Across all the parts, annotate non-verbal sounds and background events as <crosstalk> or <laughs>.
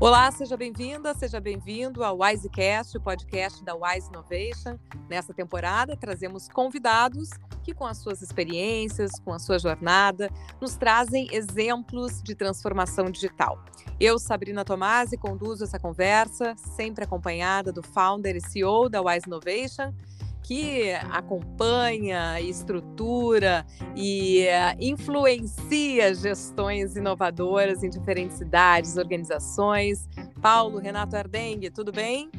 Olá, seja bem-vinda, seja bem-vindo ao Wisecast, o podcast da Wise Innovation. Nessa temporada, trazemos convidados que, com as suas experiências, com a sua jornada, nos trazem exemplos de transformação digital. Eu, Sabrina Tomasi, conduzo essa conversa, sempre acompanhada do founder e CEO da Wise Innovation, que acompanha, estrutura e uh, influencia gestões inovadoras em diferentes cidades, organizações. Paulo Renato Ardengue, tudo bem?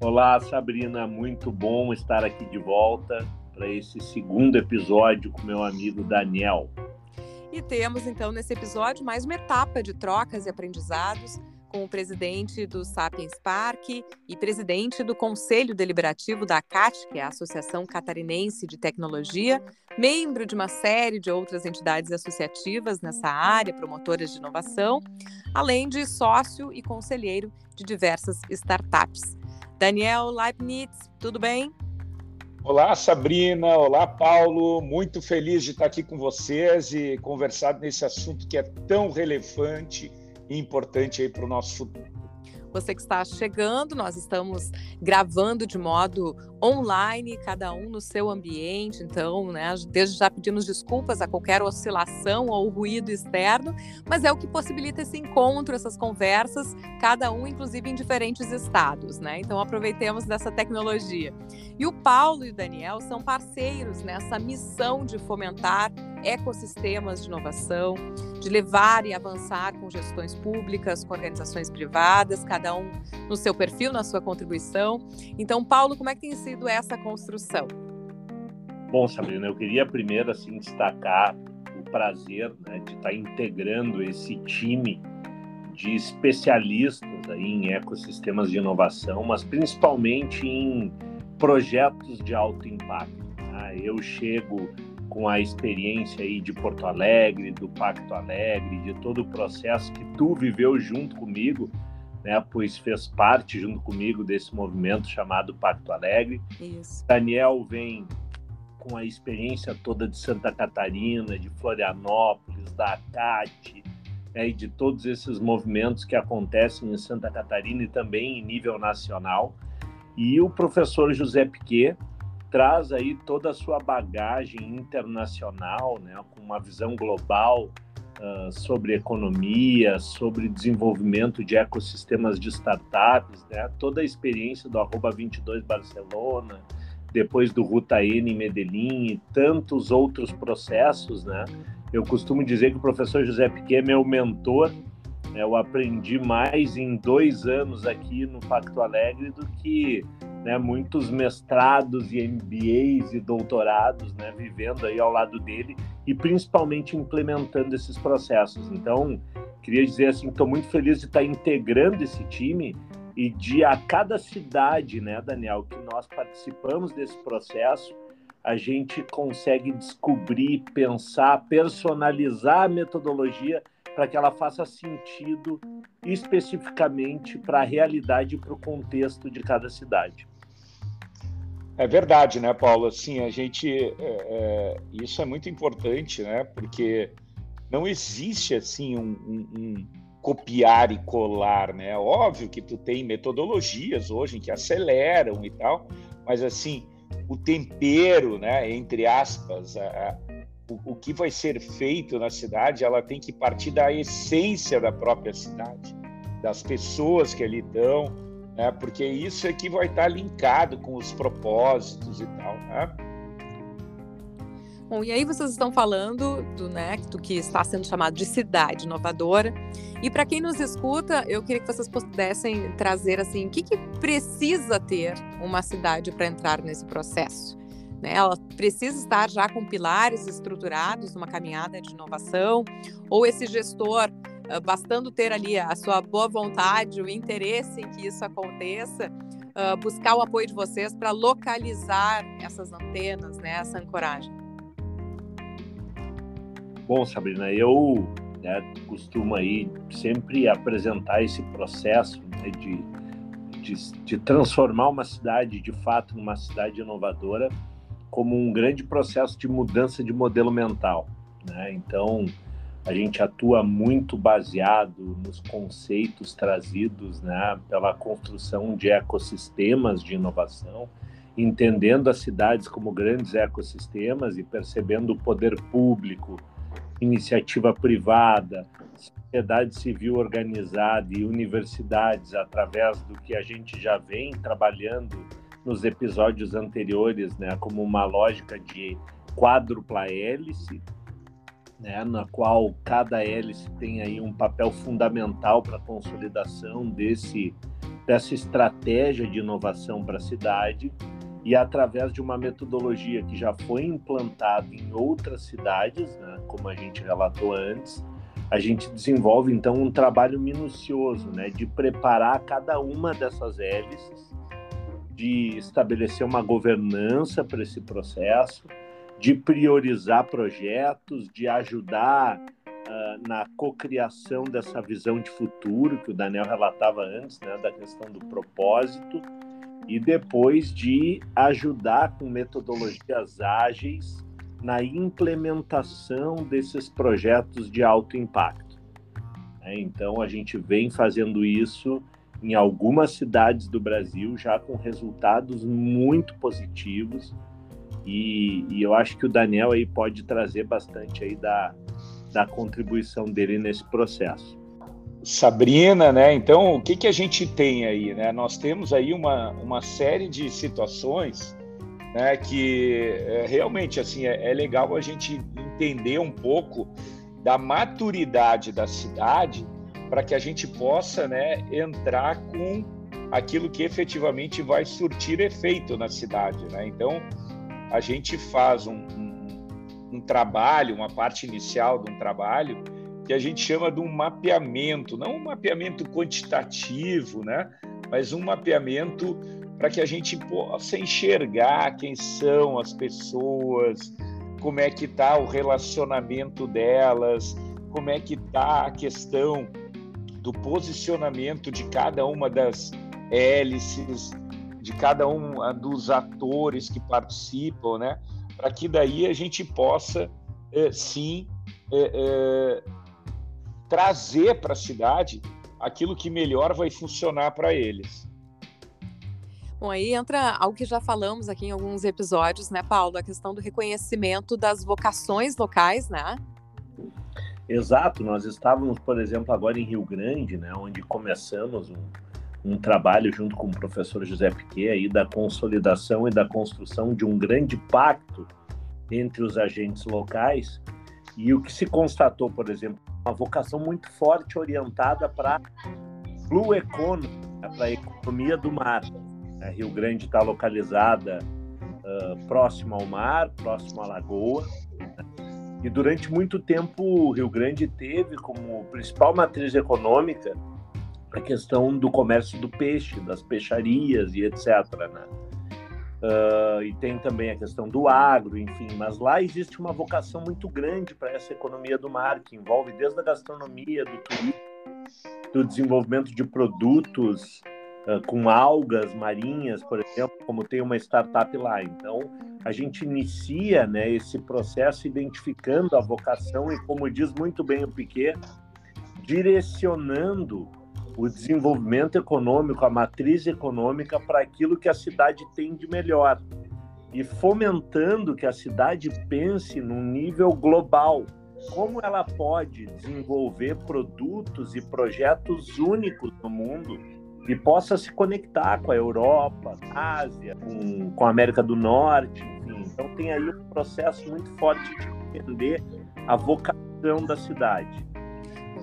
Olá, Sabrina, muito bom estar aqui de volta para esse segundo episódio com meu amigo Daniel. E temos então nesse episódio mais uma etapa de trocas e aprendizados com o presidente do Sapiens Park e presidente do Conselho Deliberativo da ACAT, que é a Associação Catarinense de Tecnologia, membro de uma série de outras entidades associativas nessa área, promotoras de inovação, além de sócio e conselheiro de diversas startups. Daniel Leibniz, tudo bem? Olá, Sabrina. Olá, Paulo. Muito feliz de estar aqui com vocês e conversar nesse assunto que é tão relevante importante aí para o nosso futuro. Você que está chegando, nós estamos gravando de modo online, cada um no seu ambiente. Então, né, desde já pedimos desculpas a qualquer oscilação ou ruído externo, mas é o que possibilita esse encontro, essas conversas, cada um, inclusive, em diferentes estados. Né? Então, aproveitemos dessa tecnologia. E o Paulo e o Daniel são parceiros nessa missão de fomentar ecossistemas de inovação, de levar e avançar com gestões públicas, com organizações privadas, cada um no seu perfil, na sua contribuição. Então, Paulo, como é que tem sido essa construção? Bom, Sabrina, eu queria primeiro assim destacar o prazer né, de estar integrando esse time de especialistas aí em ecossistemas de inovação, mas principalmente em projetos de alto impacto. Tá? Eu chego com a experiência aí de Porto Alegre, do Pacto Alegre, de todo o processo que tu viveu junto comigo, né, pois fez parte junto comigo desse movimento chamado Pacto Alegre. Isso. Daniel vem com a experiência toda de Santa Catarina, de Florianópolis, da ACAT, né, e de todos esses movimentos que acontecem em Santa Catarina e também em nível nacional. E o professor José Piquet, traz aí toda a sua bagagem internacional, né, com uma visão global uh, sobre economia, sobre desenvolvimento de ecossistemas de startups, né, toda a experiência do Arroba 22 Barcelona, depois do Ruta N em Medellín e tantos outros processos, né? Eu costumo dizer que o professor José Piquet é meu mentor. Né, eu aprendi mais em dois anos aqui no Pacto Alegre do que né, muitos mestrados e MBAs e doutorados, né, vivendo aí ao lado dele e principalmente implementando esses processos. Então, queria dizer assim, estou muito feliz de estar integrando esse time e de a cada cidade, né, Daniel, que nós participamos desse processo, a gente consegue descobrir, pensar, personalizar a metodologia para que ela faça sentido especificamente para a realidade e para o contexto de cada cidade. É verdade, né, Paulo? Assim, a gente. É, é, isso é muito importante, né? Porque não existe assim um, um, um, copiar e colar, né? Óbvio que tu tem metodologias hoje que aceleram e tal, mas assim o tempero, né? Entre aspas, a, o, o que vai ser feito na cidade, ela tem que partir da essência da própria cidade, das pessoas que ali estão né? porque isso é que vai estar linkado com os propósitos e tal. Né? Bom, e aí vocês estão falando do, né, que está sendo chamado de cidade inovadora. E para quem nos escuta, eu queria que vocês pudessem trazer assim, o que, que precisa ter uma cidade para entrar nesse processo? Né? Ela precisa estar já com pilares estruturados numa caminhada de inovação, ou esse gestor bastando ter ali a sua boa vontade, o interesse em que isso aconteça, buscar o apoio de vocês para localizar essas antenas, né, essa ancoragem. Bom, Sabrina, eu né, costumo aí sempre apresentar esse processo né, de, de, de transformar uma cidade de fato numa cidade inovadora como um grande processo de mudança de modelo mental. Né? Então, a gente atua muito baseado nos conceitos trazidos né, pela construção de ecossistemas de inovação, entendendo as cidades como grandes ecossistemas e percebendo o poder público, iniciativa privada, sociedade civil organizada e universidades, através do que a gente já vem trabalhando nos episódios anteriores, né, como uma lógica de quádrupla hélice, né, na qual cada hélice tem aí um papel fundamental para a consolidação desse dessa estratégia de inovação para a cidade. E através de uma metodologia que já foi implantada em outras cidades, né, como a gente relatou antes, a gente desenvolve então um trabalho minucioso, né, de preparar cada uma dessas hélices, de estabelecer uma governança para esse processo, de priorizar projetos, de ajudar uh, na cocriação dessa visão de futuro que o Daniel relatava antes, né, da questão do propósito, e depois de ajudar com metodologias ágeis na implementação desses projetos de alto impacto. É, então, a gente vem fazendo isso em algumas cidades do Brasil, já com resultados muito positivos. E, e, eu acho que o Daniel aí pode trazer bastante aí da, da contribuição dele nesse processo. Sabrina, né? Então, o que, que a gente tem aí, né? Nós temos aí uma, uma série de situações né, que é, realmente assim é, é legal a gente entender um pouco da maturidade da cidade para que a gente possa né, entrar com aquilo que efetivamente vai surtir efeito na cidade. Né? Então, a gente faz um, um, um, trabalho, uma parte inicial de um trabalho que a gente chama de um mapeamento, não um mapeamento quantitativo, né? mas um mapeamento para que a gente possa enxergar quem são as pessoas, como é que está o relacionamento delas, como é que está a questão do posicionamento de cada uma das hélices, de cada um dos atores que participam, né? Para que daí a gente possa, é, sim, é, é, trazer para a cidade aquilo que melhor vai funcionar para eles. Bom, aí entra algo que já falamos aqui em alguns episódios, né, Paulo? A questão do reconhecimento das vocações locais, né? Exato, nós estávamos, por exemplo, agora em Rio Grande, né, onde começamos um, um trabalho junto com o professor José Piquet aí da consolidação e da construção de um grande pacto entre os agentes locais e o que se constatou, por exemplo, uma vocação muito forte orientada para blue economy, né, para a economia do mar. A Rio Grande está localizada uh, próximo ao mar, próximo à lagoa. E durante muito tempo, o Rio Grande teve como principal matriz econômica a questão do comércio do peixe, das peixarias e etc. Né? Uh, e tem também a questão do agro, enfim, mas lá existe uma vocação muito grande para essa economia do mar, que envolve desde a gastronomia, do turismo, do desenvolvimento de produtos uh, com algas marinhas, por exemplo, como tem uma startup lá. Então, a gente inicia né, esse processo identificando a vocação e, como diz muito bem o Piquet, direcionando o desenvolvimento econômico, a matriz econômica para aquilo que a cidade tem de melhor e fomentando que a cidade pense num nível global. Como ela pode desenvolver produtos e projetos únicos no mundo e possa se conectar com a Europa, Ásia, com, com a América do Norte, enfim. Então tem aí um processo muito forte de entender a vocação da cidade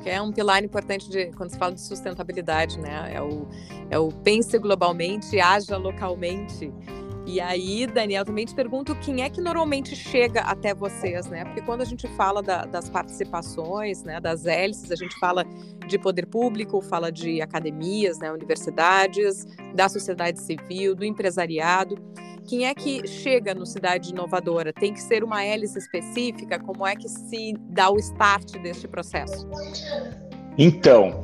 é um pilar importante de quando se fala de sustentabilidade, né? É o, é o pense globalmente, haja localmente. E aí, Daniel, também te pergunto quem é que normalmente chega até vocês, né? Porque quando a gente fala da, das participações, né, das hélices, a gente fala de poder público, fala de academias, né, universidades, da sociedade civil, do empresariado. Quem é que chega no Cidade Inovadora? Tem que ser uma hélice específica? Como é que se dá o start deste processo? Então,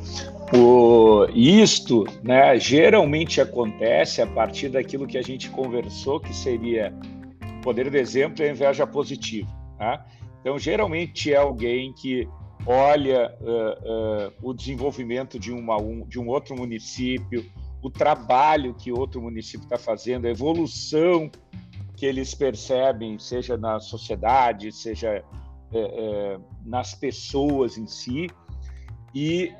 o, isto né, geralmente acontece a partir daquilo que a gente conversou, que seria poder de exemplo e inveja positiva. Tá? Então, geralmente é alguém que olha uh, uh, o desenvolvimento de, uma, um, de um outro município, o trabalho que outro município está fazendo, a evolução que eles percebem, seja na sociedade, seja é, nas pessoas em si, e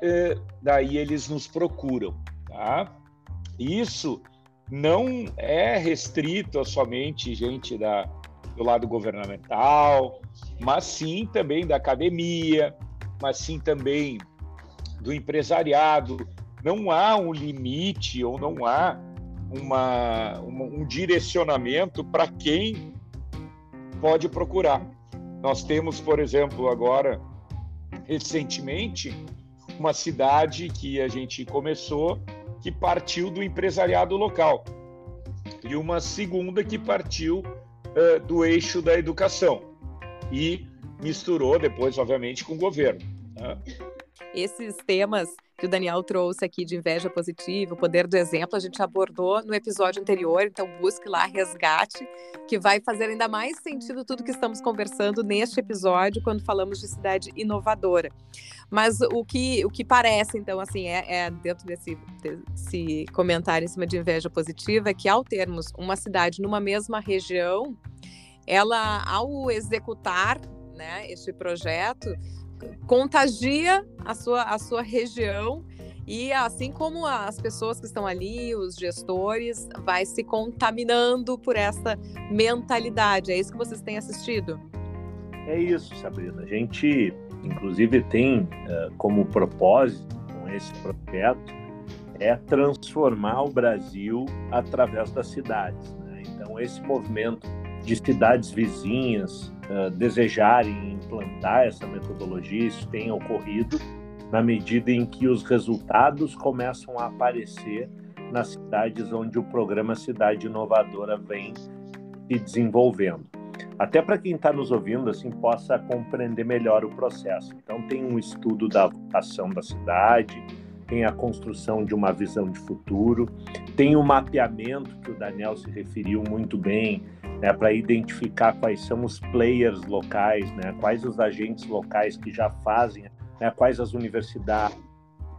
daí eles nos procuram. Tá? Isso não é restrito a somente gente da, do lado governamental, mas sim também da academia, mas sim também do empresariado. Não há um limite ou não há uma, uma um direcionamento para quem pode procurar. Nós temos, por exemplo, agora, recentemente, uma cidade que a gente começou que partiu do empresariado local e uma segunda que partiu uh, do eixo da educação e misturou depois, obviamente, com o governo. Né? Esses temas que o Daniel trouxe aqui de inveja positiva, o poder do exemplo, a gente abordou no episódio anterior, então busque lá, resgate, que vai fazer ainda mais sentido tudo que estamos conversando neste episódio quando falamos de cidade inovadora. Mas o que, o que parece, então, assim, é, é dentro desse, desse comentário em cima de inveja positiva, é que ao termos uma cidade numa mesma região, ela, ao executar né, este projeto, contagia a sua, a sua região e assim como as pessoas que estão ali, os gestores, vai se contaminando por essa mentalidade. É isso que vocês têm assistido? É isso, Sabrina. A gente, inclusive, tem uh, como propósito com esse projeto é transformar o Brasil através das cidades. Né? Então, esse movimento de cidades vizinhas uh, desejarem implantar essa metodologia, isso tem ocorrido na medida em que os resultados começam a aparecer nas cidades onde o programa Cidade Inovadora vem se desenvolvendo. Até para quem está nos ouvindo assim possa compreender melhor o processo. Então tem um estudo da vocação da cidade, tem a construção de uma visão de futuro, tem o mapeamento que o Daniel se referiu muito bem né, para identificar quais são os players locais, né, quais os agentes locais que já fazem, né, quais as universidades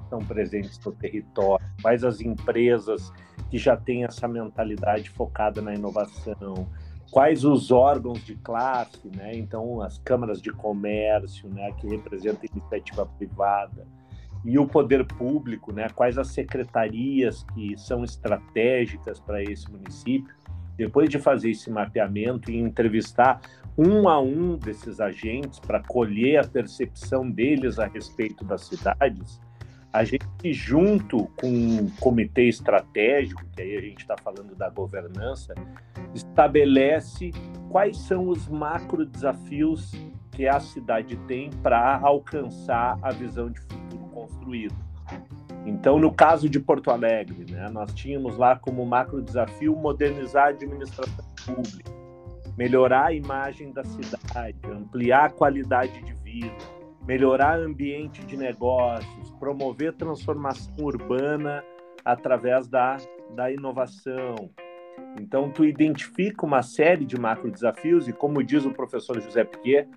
estão presentes no território, quais as empresas que já têm essa mentalidade focada na inovação, quais os órgãos de classe, né, então as câmaras de comércio, né, que representam iniciativa privada, e o poder público, né, quais as secretarias que são estratégicas para esse município. Depois de fazer esse mapeamento e entrevistar um a um desses agentes para colher a percepção deles a respeito das cidades, a gente, junto com um comitê estratégico, que aí a gente está falando da governança, estabelece quais são os macro desafios que a cidade tem para alcançar a visão de futuro construído. Então, no caso de Porto Alegre, né, nós tínhamos lá como macro desafio modernizar a administração pública, melhorar a imagem da cidade, ampliar a qualidade de vida, melhorar o ambiente de negócios, promover transformação urbana através da, da inovação. Então, tu identifica uma série de macro desafios e, como diz o professor José Piquet,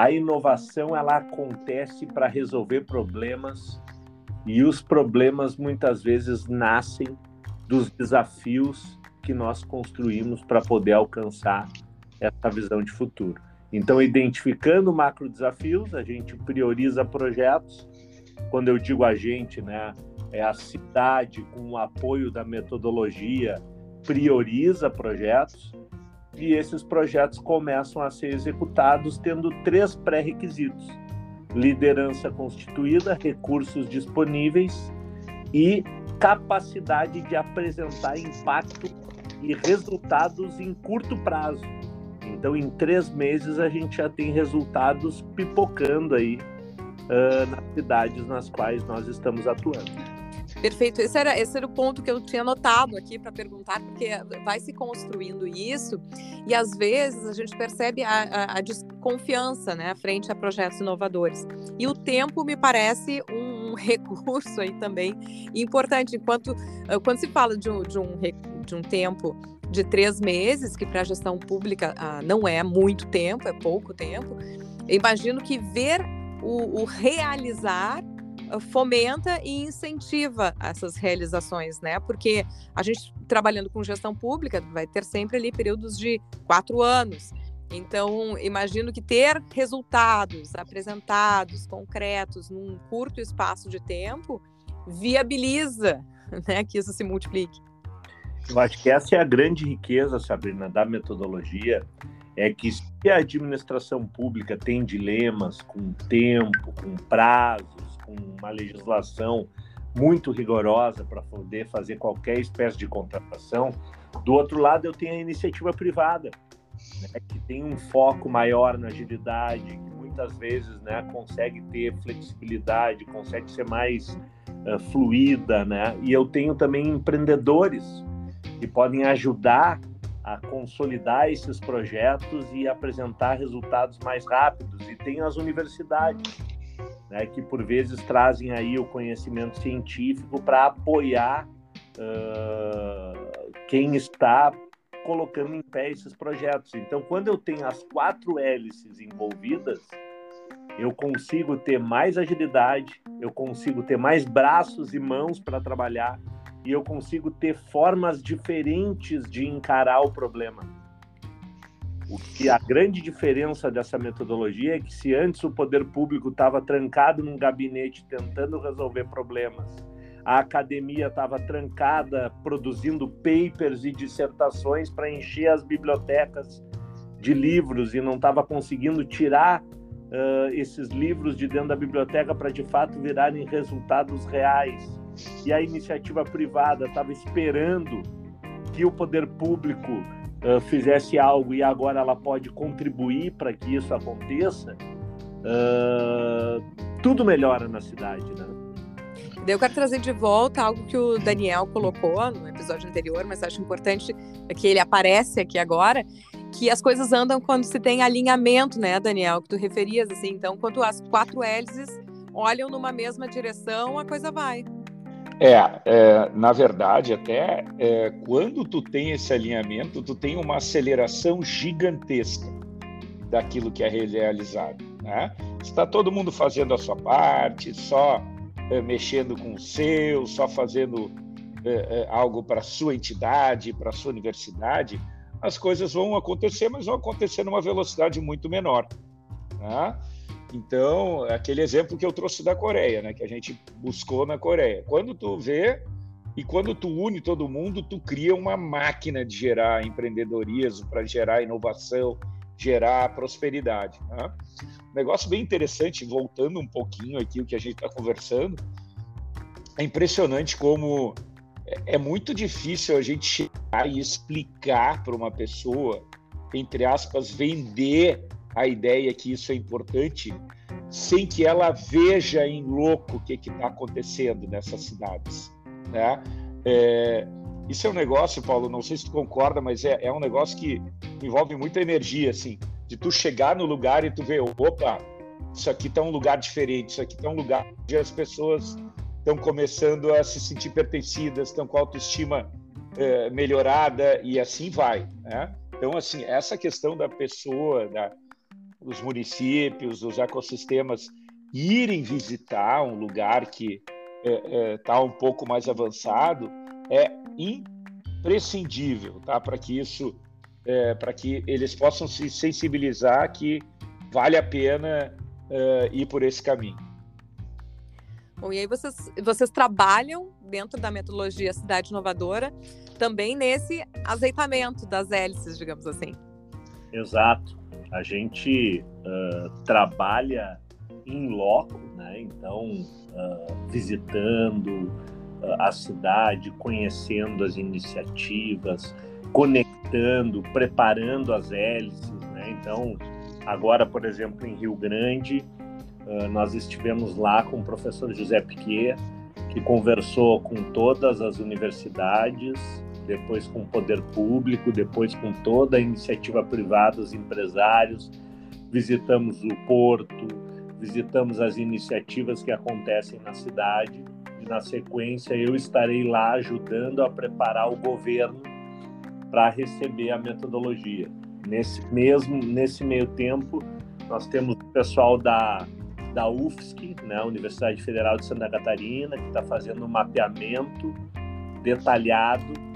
a inovação ela acontece para resolver problemas e os problemas muitas vezes nascem dos desafios que nós construímos para poder alcançar essa visão de futuro. Então, identificando macro desafios, a gente prioriza projetos. Quando eu digo a gente, né, é a cidade com o apoio da metodologia prioriza projetos e esses projetos começam a ser executados tendo três pré-requisitos liderança constituída, recursos disponíveis e capacidade de apresentar impacto e resultados em curto prazo. Então, em três meses, a gente já tem resultados pipocando aí uh, nas cidades nas quais nós estamos atuando. Perfeito. Esse era, esse era o ponto que eu tinha notado aqui para perguntar, porque vai se construindo isso e às vezes a gente percebe a, a, a, desconfiança né, frente a projetos inovadores. E o tempo me parece um, <laughs> recurso aí também importante. Enquanto ah, quando se fala de um, de um, de um tempo de três meses, que para a gestão pública ah, não é muito tempo, é pouco tempo, imagino que ver o, o realizar fomenta e incentiva essas realizações, né? Porque a gente trabalhando com gestão pública vai ter sempre ali períodos de quatro anos. Então, imagino que ter resultados apresentados, concretos, num curto espaço de tempo, viabiliza <laughs> né, que isso se multiplique. Eu acho que essa é a grande riqueza, Sabrina, da metodologia, é que se a administração pública tem dilemas com tempo, com prazos, com uma legislação muito rigorosa para poder fazer qualquer espécie de contratação, do outro lado eu tenho a iniciativa privada, né, que tem um foco maior na agilidade, que muitas vezes né, consegue ter flexibilidade, consegue ser mais uh, fluida, né? E eu tenho também empreendedores que podem ajudar a consolidar esses projetos e apresentar resultados mais rápidos. E tem as universidades, né, que por vezes trazem aí o conhecimento científico para apoiar uh, quem está colocando em pé esses projetos. Então, quando eu tenho as quatro hélices envolvidas, eu consigo ter mais agilidade, eu consigo ter mais braços e mãos para trabalhar, e eu consigo ter formas diferentes de encarar o problema. O que a grande diferença dessa metodologia é que se antes o poder público estava trancado num gabinete tentando resolver problemas, a academia estava trancada produzindo papers e dissertações para encher as bibliotecas de livros e não estava conseguindo tirar uh, esses livros de dentro da biblioteca para de fato virarem resultados reais. E a iniciativa privada estava esperando que o poder público uh, fizesse algo e agora ela pode contribuir para que isso aconteça, uh, tudo melhora na cidade, né? Eu quero trazer de volta algo que o Daniel colocou no episódio anterior, mas acho importante que ele aparece aqui agora, que as coisas andam quando se tem alinhamento, né, Daniel, que tu referias assim. Então, quando as quatro hélices olham numa mesma direção, a coisa vai. É, é, na verdade, até é, quando tu tem esse alinhamento, tu tem uma aceleração gigantesca daquilo que é realizado. Né? Está todo mundo fazendo a sua parte, só é, mexendo com o seu, só fazendo é, é, algo para a sua entidade, para a sua universidade, as coisas vão acontecer, mas vão acontecer numa velocidade muito menor. Né? Então, é aquele exemplo que eu trouxe da Coreia, né, que a gente buscou na Coreia. Quando tu vê e quando tu une todo mundo, tu cria uma máquina de gerar empreendedorismo, para gerar inovação, gerar prosperidade. Né? Um negócio bem interessante, voltando um pouquinho aqui o que a gente está conversando, é impressionante como é, é muito difícil a gente chegar e explicar para uma pessoa, entre aspas, vender a ideia que isso é importante, sem que ela veja em louco o que está acontecendo nessas cidades. Né? É, isso é um negócio, Paulo, não sei se tu concorda, mas é, é um negócio que envolve muita energia, assim, de tu chegar no lugar e tu ver, opa, isso aqui está um lugar diferente, isso aqui está um lugar onde as pessoas estão começando a se sentir pertencidas, estão com a autoestima é, melhorada e assim vai, né? Então, assim, essa questão da pessoa, da, os municípios, os ecossistemas irem visitar um lugar que está é, é, tá um pouco mais avançado é imprescindível, tá? Para que isso, é, para que eles possam se sensibilizar que vale a pena é, ir por esse caminho. Bom, e aí vocês, vocês trabalham dentro da metodologia Cidade Inovadora também nesse azeitamento das hélices, digamos assim. Exato a gente uh, trabalha em loco, né? então uh, visitando uh, a cidade, conhecendo as iniciativas, conectando, preparando as hélices. Né? Então, agora, por exemplo, em Rio Grande, nós estivemos lá com o professor José Piquet, que conversou com todas as universidades depois com o poder público, depois com toda a iniciativa privada, os empresários. Visitamos o porto, visitamos as iniciativas que acontecem na cidade e na sequência eu estarei lá ajudando a preparar o governo para receber a metodologia. Nesse mesmo nesse meio tempo, nós temos o pessoal da da UFSC, né, Universidade Federal de Santa Catarina, que está fazendo um mapeamento detalhado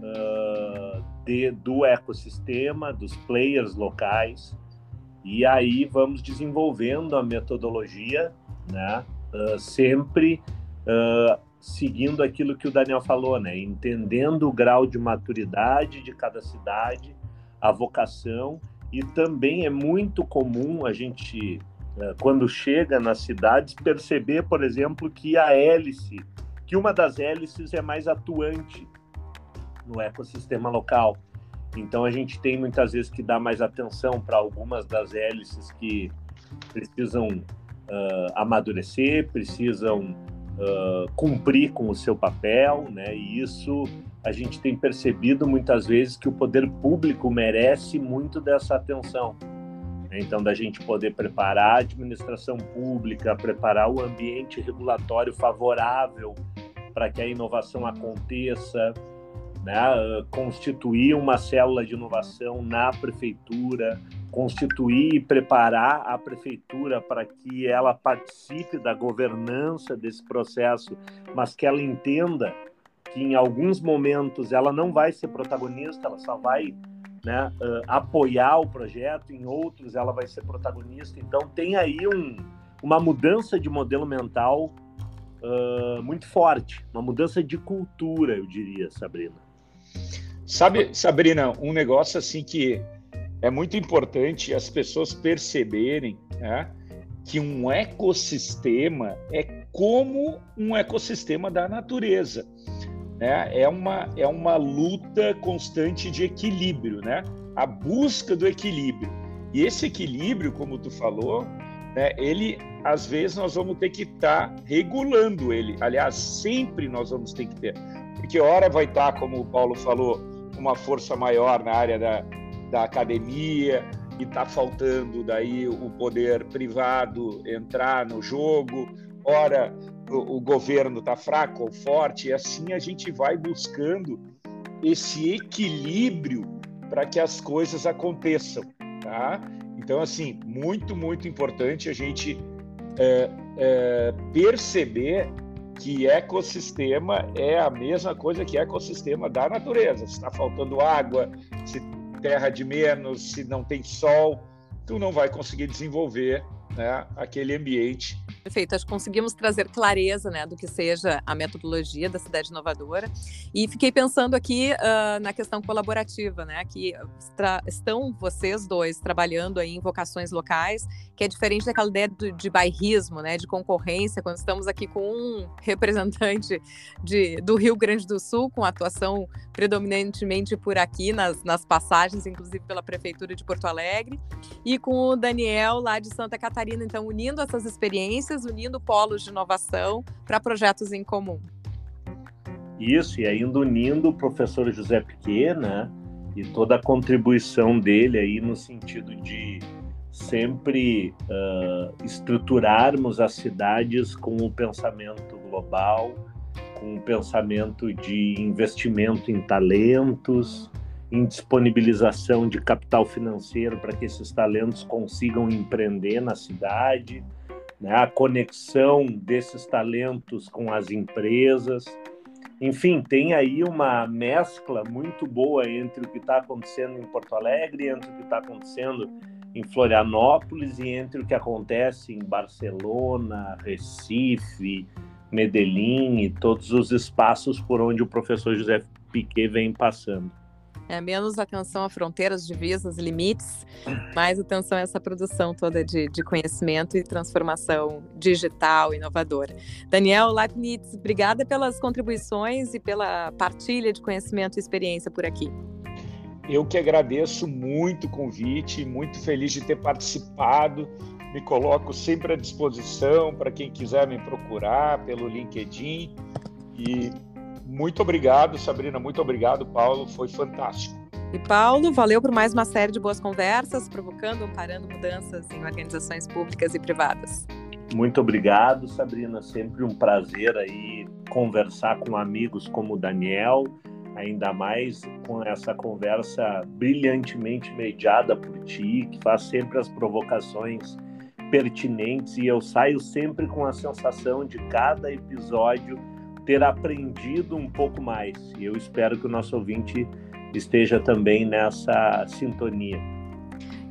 uh, de, do ecossistema, dos players locais, e aí vamos desenvolvendo a metodologia, né, uh, sempre uh, seguindo aquilo que o Daniel falou, né, entendendo o grau de maturidade de cada cidade, a vocação, e também é muito comum a gente quando chega nas cidades, perceber, por exemplo, que a hélice, que uma das hélices é mais atuante no ecossistema local. Então a gente tem muitas vezes que dar mais atenção para algumas das hélices que precisam uh, amadurecer, precisam uh, cumprir com o seu papel, né? E isso a gente tem percebido muitas vezes que o poder público merece muito dessa atenção. Então, da gente poder preparar a administração pública, preparar o ambiente regulatório favorável para que a inovação aconteça, né? constituir uma célula de inovação na prefeitura, constituir e preparar a prefeitura para que ela participe da governança desse processo, mas que ela entenda que em alguns momentos ela não vai ser protagonista, ela só vai né, uh, apoiar o projeto, em outros ela vai ser protagonista. Então tem aí um, uma mudança de modelo mental uh, muito forte, uma mudança de cultura, eu diria, Sabrina. Sabe, Sabrina, um negócio assim que é muito importante as pessoas perceberem né, que um ecossistema é como um ecossistema da natureza né? É uma é uma luta constante de equilíbrio, né? A busca do equilíbrio. E esse equilíbrio, como tu falou, né, ele às vezes nós vamos ter que estar tá regulando ele. Aliás, sempre nós vamos ter que ter, porque hora vai estar, como o Paulo falou, uma força maior na área da, da academia e está faltando daí o poder privado entrar no jogo. Ora, o, o governo está fraco ou forte, e assim a gente vai buscando esse equilíbrio para que as coisas aconteçam, tá? Então, assim, muito, muito importante a gente é, é, perceber que ecossistema é a mesma coisa que ecossistema da natureza. Se está faltando água, se terra de menos, se não tem sol, tu não vai conseguir desenvolver né, aquele ambiente Perfeito, acho que conseguimos trazer clareza né, do que seja a metodologia da cidade inovadora. E fiquei pensando aqui uh, na questão colaborativa, né? Que estão vocês dois trabalhando aí em vocações locais, que é diferente daquela ideia de, de bairrismo, né? De concorrência, quando estamos aqui com um representante de, do Rio Grande do Sul, com atuação predominantemente por aqui, nas, nas passagens, inclusive pela Prefeitura de Porto Alegre, e com o Daniel lá de Santa Catarina. Então, unindo essas experiências unindo polos de inovação para projetos em comum. Isso, e ainda unindo o professor José Piquet, né? E toda a contribuição dele aí no sentido de sempre uh, estruturarmos as cidades com o pensamento global, com o pensamento de investimento em talentos, em disponibilização de capital financeiro para que esses talentos consigam empreender na cidade, né, a conexão desses talentos com as empresas. Enfim, tem aí uma mescla muito boa entre o que está acontecendo em Porto Alegre, entre o que está acontecendo em Florianópolis e entre o que acontece em Barcelona, Recife, Medellín e todos os espaços por onde o professor José Piquet vem passando. É, menos atenção a fronteiras, divisas, limites, mais atenção a essa produção toda de, de conhecimento e transformação digital, inovadora. Daniel Leibniz, obrigada pelas contribuições e pela partilha de conhecimento e experiência por aqui. Eu que agradeço muito o convite, muito feliz de ter participado. Me coloco sempre à disposição para quem quiser me procurar pelo LinkedIn. E muito obrigado, Sabrina. Muito obrigado, Paulo. Foi fantástico. E Paulo, valeu por mais uma série de boas conversas, provocando, amparando mudanças em organizações públicas e privadas. Muito obrigado, Sabrina. Sempre um prazer aí conversar com amigos como o Daniel, ainda mais com essa conversa brilhantemente mediada por ti, que faz sempre as provocações pertinentes e eu saio sempre com a sensação de cada episódio ter aprendido um pouco mais. E eu espero que o nosso ouvinte esteja também nessa sintonia.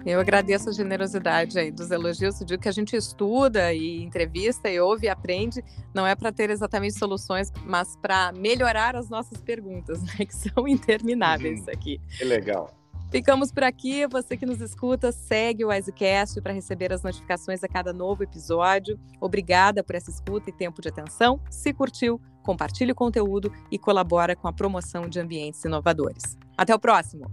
Eu agradeço a generosidade aí dos elogios. Eu digo que a gente estuda e entrevista e ouve e aprende, não é para ter exatamente soluções, mas para melhorar as nossas perguntas, <laughs> né, que são intermináveis uhum. aqui. Que legal. Ficamos por aqui. Você que nos escuta, segue o Wisecast para receber as notificações a cada novo episódio. Obrigada por essa escuta e tempo de atenção. Se curtiu, compartilhe o conteúdo e colabora com a promoção de ambientes inovadores. Até o próximo!